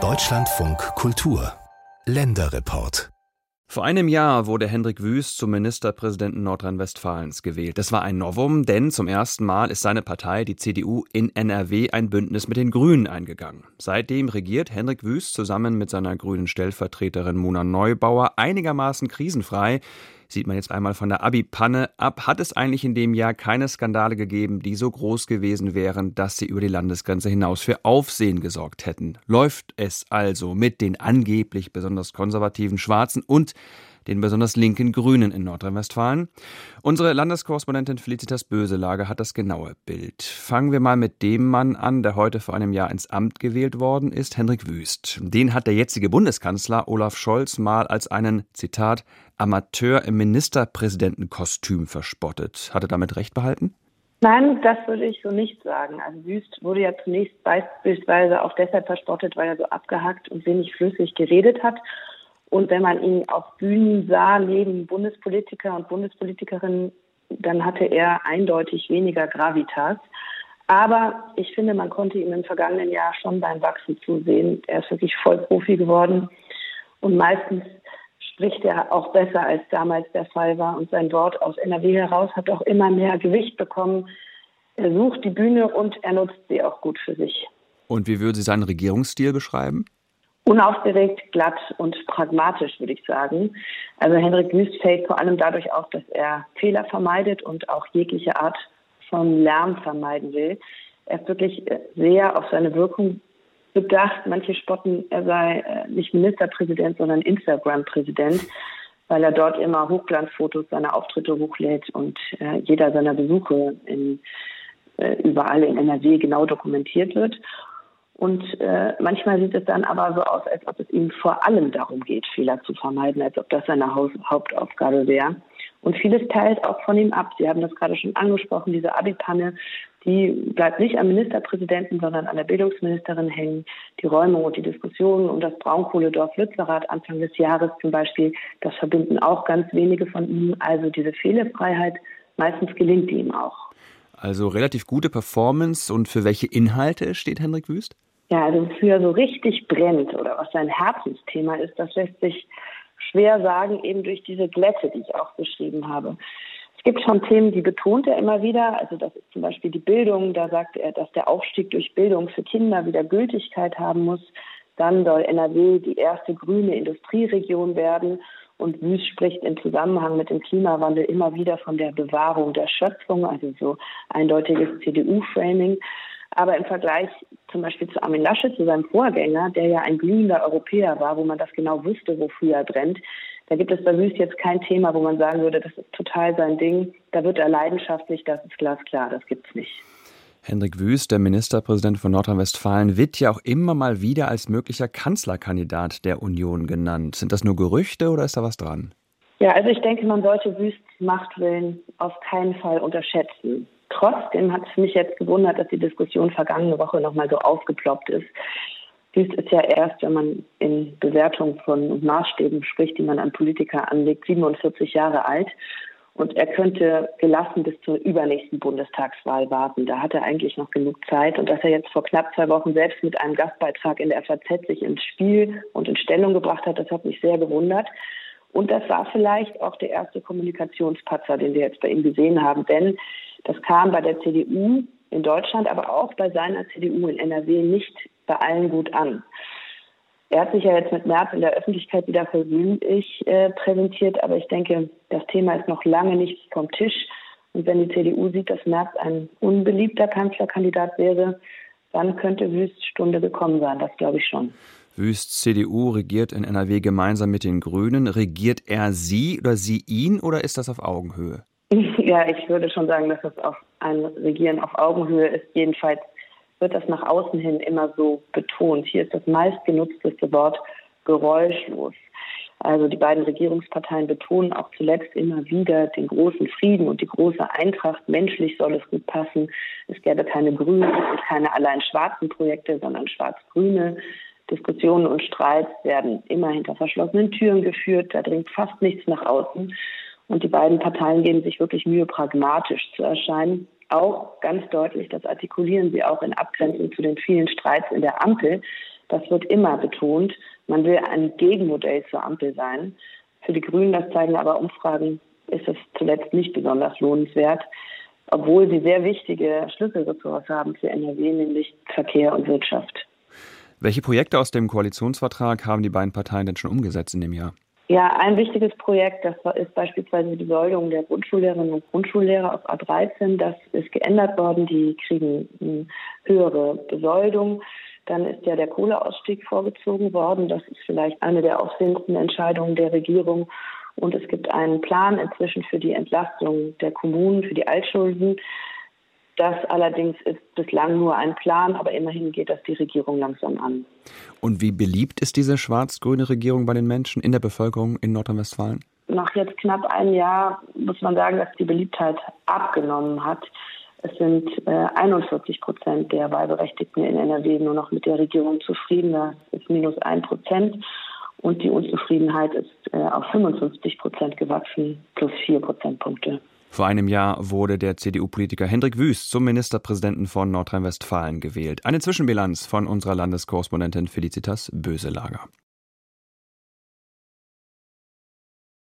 Deutschlandfunk Kultur Länderreport vor einem Jahr wurde Hendrik Wüst zum Ministerpräsidenten Nordrhein-Westfalens gewählt. Das war ein Novum, denn zum ersten Mal ist seine Partei, die CDU, in NRW ein Bündnis mit den Grünen eingegangen. Seitdem regiert Hendrik Wüst zusammen mit seiner grünen Stellvertreterin Mona Neubauer einigermaßen krisenfrei sieht man jetzt einmal von der Abi-Panne ab. Hat es eigentlich in dem Jahr keine Skandale gegeben, die so groß gewesen wären, dass sie über die Landesgrenze hinaus für Aufsehen gesorgt hätten? Läuft es also mit den angeblich besonders konservativen Schwarzen und den besonders linken Grünen in Nordrhein-Westfalen. Unsere Landeskorrespondentin Felicitas Böselager hat das genaue Bild. Fangen wir mal mit dem Mann an, der heute vor einem Jahr ins Amt gewählt worden ist, Hendrik Wüst. Den hat der jetzige Bundeskanzler Olaf Scholz mal als einen, Zitat, Amateur im Ministerpräsidentenkostüm verspottet. Hat er damit recht behalten? Nein, das würde ich so nicht sagen. Also Wüst wurde ja zunächst beispielsweise auch deshalb verspottet, weil er so abgehackt und wenig flüssig geredet hat. Und wenn man ihn auf Bühnen sah, neben Bundespolitiker und Bundespolitikerinnen, dann hatte er eindeutig weniger Gravitas. Aber ich finde, man konnte ihm im vergangenen Jahr schon beim Wachsen zusehen. Er ist wirklich Vollprofi geworden. Und meistens spricht er auch besser, als damals der Fall war. Und sein Wort aus NRW heraus hat auch immer mehr Gewicht bekommen. Er sucht die Bühne und er nutzt sie auch gut für sich. Und wie würden Sie seinen Regierungsstil beschreiben? Unaufgeregt, glatt und pragmatisch, würde ich sagen. Also Henrik Wüst fällt vor allem dadurch auf, dass er Fehler vermeidet und auch jegliche Art von Lärm vermeiden will. Er ist wirklich sehr auf seine Wirkung bedacht. Manche spotten, er sei äh, nicht Ministerpräsident, sondern Instagram-Präsident, weil er dort immer Hochglanzfotos seiner Auftritte hochlädt und äh, jeder seiner Besuche in, äh, überall in NRW genau dokumentiert wird. Und äh, manchmal sieht es dann aber so aus, als ob es ihm vor allem darum geht, Fehler zu vermeiden, als ob das seine Haus Hauptaufgabe wäre. Und vieles teilt auch von ihm ab. Sie haben das gerade schon angesprochen, diese Abi-Panne, die bleibt nicht am Ministerpräsidenten, sondern an der Bildungsministerin hängen. Die Räumung und die Diskussionen um das Braunkohledorf Lützerath Anfang des Jahres zum Beispiel, das verbinden auch ganz wenige von ihm. Also diese Fehlerfreiheit, meistens gelingt ihm auch. Also relativ gute Performance. Und für welche Inhalte steht Hendrik Wüst? Ja, also wofür so richtig brennt oder was sein Herzensthema ist, das lässt sich schwer sagen, eben durch diese Glätte, die ich auch beschrieben habe. Es gibt schon Themen, die betont er immer wieder. Also das ist zum Beispiel die Bildung. Da sagt er, dass der Aufstieg durch Bildung für Kinder wieder Gültigkeit haben muss. Dann soll NRW die erste grüne Industrieregion werden. Und Wüst spricht im Zusammenhang mit dem Klimawandel immer wieder von der Bewahrung der Schöpfung, also so eindeutiges CDU-Framing. Aber im Vergleich zum Beispiel zu Armin Laschet, zu seinem Vorgänger, der ja ein glühender Europäer war, wo man das genau wusste, wofür er brennt, da gibt es bei Wüst jetzt kein Thema, wo man sagen würde, das ist total sein Ding. Da wird er leidenschaftlich, das ist glasklar, das gibt's nicht. Hendrik Wüst, der Ministerpräsident von Nordrhein-Westfalen, wird ja auch immer mal wieder als möglicher Kanzlerkandidat der Union genannt. Sind das nur Gerüchte oder ist da was dran? Ja, also ich denke, man sollte Wüsts Machtwillen auf keinen Fall unterschätzen. Trotzdem hat es mich jetzt gewundert, dass die Diskussion vergangene Woche nochmal so aufgeploppt ist. Dies ist ja erst, wenn man in Bewertung von Maßstäben spricht, die man an Politiker anlegt, 47 Jahre alt. Und er könnte gelassen bis zur übernächsten Bundestagswahl warten. Da hat er eigentlich noch genug Zeit. Und dass er jetzt vor knapp zwei Wochen selbst mit einem Gastbeitrag in der FAZ sich ins Spiel und in Stellung gebracht hat, das hat mich sehr gewundert. Und das war vielleicht auch der erste Kommunikationspatzer, den wir jetzt bei ihm gesehen haben. Denn das kam bei der CDU in Deutschland, aber auch bei seiner CDU in NRW nicht bei allen gut an. Er hat sich ja jetzt mit März in der Öffentlichkeit wieder versöhnlich äh, präsentiert, aber ich denke, das Thema ist noch lange nicht vom Tisch. Und wenn die CDU sieht, dass Merz ein unbeliebter Kanzlerkandidat wäre, dann könnte Wüst Stunde gekommen sein. Das glaube ich schon. Wüst CDU regiert in NRW gemeinsam mit den Grünen. Regiert er Sie oder Sie ihn oder ist das auf Augenhöhe? Ja, ich würde schon sagen, dass das auf ein Regieren auf Augenhöhe ist. Jedenfalls wird das nach außen hin immer so betont. Hier ist das meistgenutzteste Wort geräuschlos. Also die beiden Regierungsparteien betonen auch zuletzt immer wieder den großen Frieden und die große Eintracht. Menschlich soll es gut passen. Es gäbe keine grünen und keine allein schwarzen Projekte, sondern schwarz-grüne. Diskussionen und Streits werden immer hinter verschlossenen Türen geführt. Da dringt fast nichts nach außen. Und die beiden Parteien geben sich wirklich Mühe, pragmatisch zu erscheinen. auch ganz deutlich, das artikulieren sie auch in Abgrenzung zu den vielen Streits in der Ampel. Das wird immer betont. Man will ein Gegenmodell zur Ampel sein. Für die Grünen, das zeigen aber Umfragen, ist es zuletzt nicht besonders lohnenswert, obwohl sie sehr wichtige Schlüsselressorts haben für NRW, nämlich Verkehr und Wirtschaft. Welche Projekte aus dem Koalitionsvertrag haben die beiden Parteien denn schon umgesetzt in dem Jahr? Ja, ein wichtiges Projekt, das ist beispielsweise die Besoldung der Grundschullehrerinnen und Grundschullehrer auf A13. Das ist geändert worden. Die kriegen eine höhere Besoldung. Dann ist ja der Kohleausstieg vorgezogen worden. Das ist vielleicht eine der aufsehendsten Entscheidungen der Regierung. Und es gibt einen Plan inzwischen für die Entlastung der Kommunen, für die Altschulden. Das allerdings ist bislang nur ein Plan, aber immerhin geht das die Regierung langsam an. Und wie beliebt ist diese schwarz-grüne Regierung bei den Menschen in der Bevölkerung in Nordrhein-Westfalen? Nach jetzt knapp einem Jahr muss man sagen, dass die Beliebtheit abgenommen hat. Es sind äh, 41 Prozent der Wahlberechtigten in NRW nur noch mit der Regierung zufrieden. Das ist minus ein Prozent. Und die Unzufriedenheit ist äh, auf 55 Prozent gewachsen, plus vier Prozentpunkte. Vor einem Jahr wurde der CDU-Politiker Hendrik Wüst zum Ministerpräsidenten von Nordrhein-Westfalen gewählt. Eine Zwischenbilanz von unserer Landeskorrespondentin Felicitas Böselager.